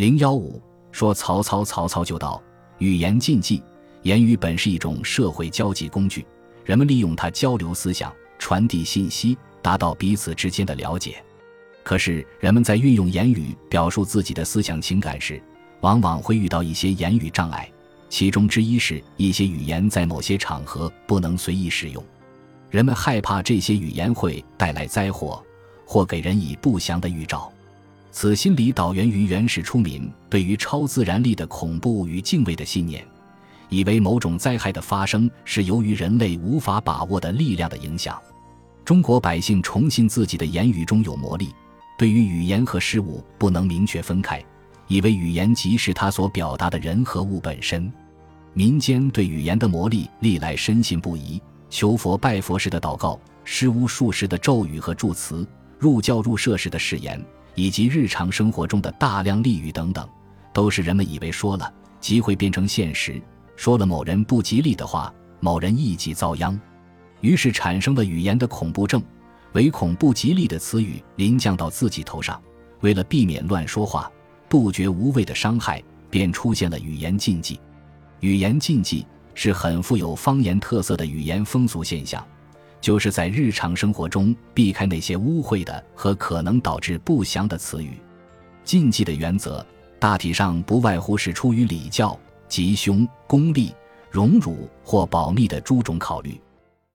零幺五说曹操，曹操就到：语言禁忌，言语本是一种社会交际工具，人们利用它交流思想、传递信息，达到彼此之间的了解。可是，人们在运用言语表述自己的思想情感时，往往会遇到一些言语障碍，其中之一是一些语言在某些场合不能随意使用。人们害怕这些语言会带来灾祸，或给人以不祥的预兆。此心理导源于原始出民对于超自然力的恐怖与敬畏的信念，以为某种灾害的发生是由于人类无法把握的力量的影响。中国百姓崇信自己的言语中有魔力。对于语言和事物不能明确分开，以为语言即是它所表达的人和物本身。民间对语言的魔力历来深信不疑，求佛拜佛时的祷告、施巫术时的咒语和祝词、入教入社时的誓言，以及日常生活中的大量俚语等等，都是人们以为说了即会变成现实，说了某人不吉利的话，某人一即遭殃，于是产生了语言的恐怖症。唯恐不吉利的词语临降到自己头上，为了避免乱说话，杜绝无谓的伤害，便出现了语言禁忌。语言禁忌是很富有方言特色的语言风俗现象，就是在日常生活中避开那些污秽的和可能导致不祥的词语。禁忌的原则大体上不外乎是出于礼教、吉凶、功利、荣辱或保密的诸种考虑。